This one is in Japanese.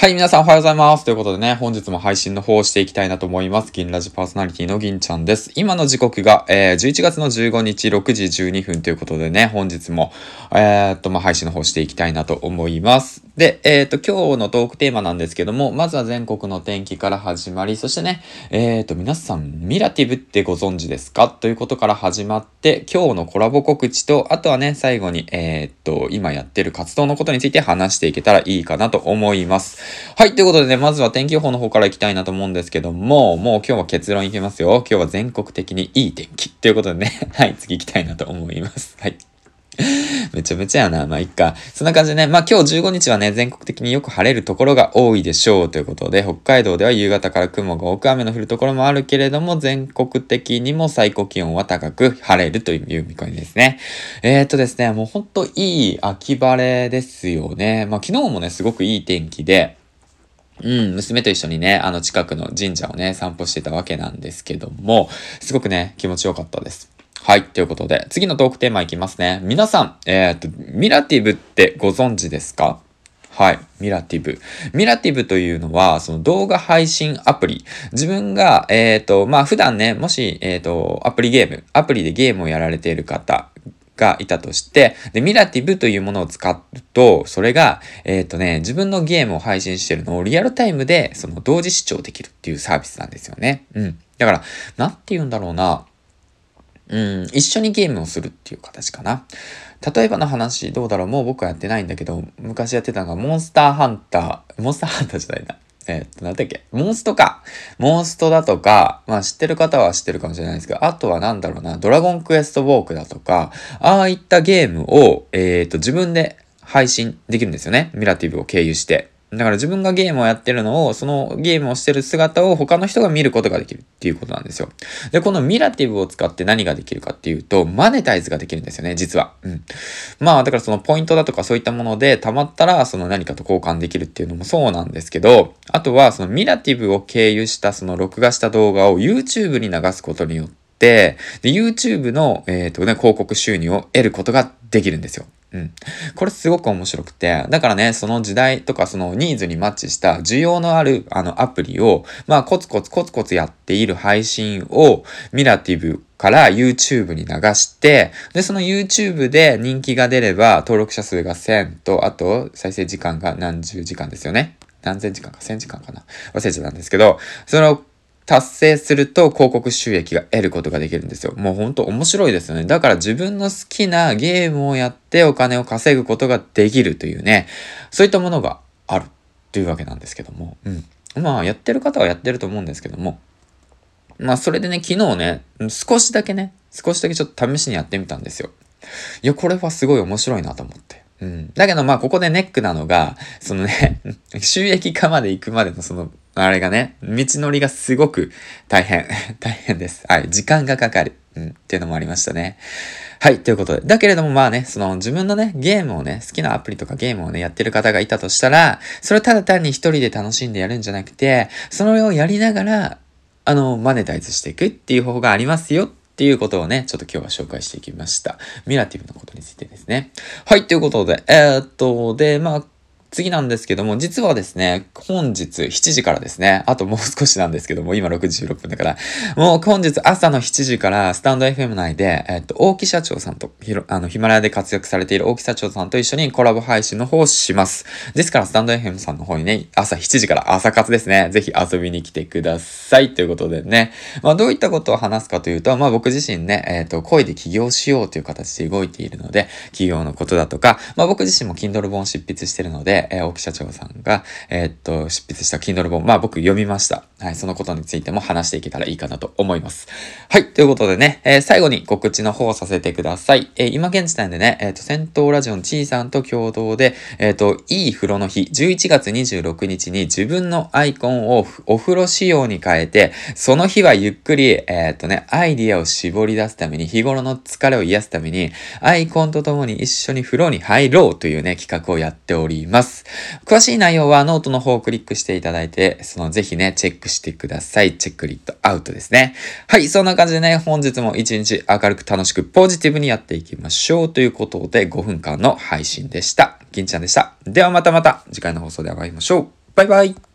はい、皆さんおはようございます。ということでね、本日も配信の方をしていきたいなと思います。銀ラジパーソナリティの銀ちゃんです。今の時刻が、えー、11月の15日6時12分ということでね、本日も、えー、っと、まあ、配信の方していきたいなと思います。で、えー、っと、今日のトークテーマなんですけども、まずは全国の天気から始まり、そしてね、えー、っと、皆さん、ミラティブってご存知ですか？ということから始まって、今日のコラボ告知と、あとはね、最後に、えっと、今やってる活動のことについて話していけたらいいかなと思います。はい、ということでね、まずは天気予報の方から行きたいなと思うんですけども、もう今日は結論いきますよ。今日は全国的にいい天気。ということでね、はい、次行きたいなと思います。はい。めちゃめちゃやな。まあ、いっか。そんな感じでね。まあ、今日15日はね、全国的によく晴れるところが多いでしょうということで、北海道では夕方から雲が多く雨の降るところもあるけれども、全国的にも最高気温は高く晴れるという見込みですね。えー、っとですね、もうほんといい秋晴れですよね。まあ、昨日もね、すごくいい天気で、うん、娘と一緒にね、あの近くの神社をね、散歩してたわけなんですけども、すごくね、気持ちよかったです。はい。ということで、次のトークテーマいきますね。皆さん、えー、っと、ミラティブってご存知ですか？はい。ミラティブ。ミラティブというのは、その動画配信アプリ。自分が、えっ、ー、と、まあ、普段ね、もし、えっ、ー、と、アプリゲーム、アプリでゲームをやられている方がいたとして、で、ミラティブというものを使うと、それが、えっ、ー、とね、自分のゲームを配信してるのをリアルタイムで、その同時視聴できるっていうサービスなんですよね。うん。だから、なんて言うんだろうな。うん、一緒にゲームをするっていう形かな。例えばの話、どうだろうもう僕はやってないんだけど、昔やってたのがモンスターハンター、モンスターハンターじゃないな。え、っと、なんだっけ？モンストか。モンストだとか、まあ知ってる方は知ってるかもしれないですけど、あとはなんだろうな、ドラゴンクエストウォークだとか、ああいったゲームを、えー、っと、自分で配信できるんですよね。ミラティブを経由して。だから自分がゲームをやってるのを、そのゲームをしてる姿を他の人が見ることができるっていうことなんですよ。で、このミラティブを使って何ができるかっていうと、マネタイズができるんですよね、実は。うん。まあ、だからそのポイントだとかそういったもので溜まったら、その何かと交換できるっていうのもそうなんですけど、あとはそのミラティブを経由したその録画した動画を YouTube に流すことによって、で、YouTube の、えっ、ー、とね、広告収入を得ることができるんですよ。うん。これすごく面白くて、だからね、その時代とかそのニーズにマッチした需要のあるあのアプリを、まあコツコツコツコツやっている配信をミラティブから YouTube に流して、で、その YouTube で人気が出れば登録者数が1000と、あと再生時間が何十時間ですよね。何千時間か1000時間かな忘れちゃったんですけど、その達成すると広告収益が得ることができるんですよ。もうほんと面白いですよね。だから自分の好きなゲームをやってお金を稼ぐことができるというね、そういったものがあるというわけなんですけども。うん。まあやってる方はやってると思うんですけども。まあそれでね、昨日ね、少しだけね、少しだけちょっと試しにやってみたんですよ。いや、これはすごい面白いなと思って。うん。だけどまあここでネックなのが、そのね、収益化まで行くまでのそのあれがね、道のりがすごく大変、大変です。はい、時間がかかる。うん、っていうのもありましたね。はい、ということで。だけれどもまあね、その自分のね、ゲームをね、好きなアプリとかゲームをね、やってる方がいたとしたら、それをただ単に一人で楽しんでやるんじゃなくて、それをやりながら、あの、マネタイズしていくっていう方法がありますよっていうことをね、ちょっと今日は紹介していきました。ミラティブのことについてですね。はい、ということで、えー、っと、で、まあ、次なんですけども、実はですね、本日7時からですね、あともう少しなんですけども、今6時16分だから、もう本日朝の7時からスタンド FM 内で、えっと、大木社長さんと、ひろ、あの、ヒマラヤで活躍されている大木社長さんと一緒にコラボ配信の方をします。ですから、スタンド FM さんの方にね、朝7時から朝活ですね、ぜひ遊びに来てください。ということでね、まあ、どういったことを話すかというと、まあ、僕自身ね、えっ、と、声で起業しようという形で動いているので、起業のことだとか、まあ、僕自身も Kindle 本を執筆しているので、えー、大木社長さんが、えー、っと、執筆した Kindle 本、まあ僕読みました。はい、そのことについても話していけたらいいかなと思います。はい、ということでね、えー、最後に告知の方をさせてください。えー、今現時点でね、えっ、と、銭湯ラジオのちいさんと共同で、えっ、と、いい風呂の日、11月26日に自分のアイコンをお風呂仕様に変えて、その日はゆっくり、えっ、とね、アイディアを絞り出すために、日頃の疲れを癒すために、アイコンとともに一緒に風呂に入ろうというね、企画をやっております。詳しい内容はノートの方をクリックしていただいて、そのぜひね、チェッククしてください。 check it out ですね。はい、そんな感じでね、本日も一日明るく楽しくポジティブにやっていきましょうということで5分間の配信でした。銀ちゃんでした。ではまたまた次回の放送でお会いしましょう。バイバイ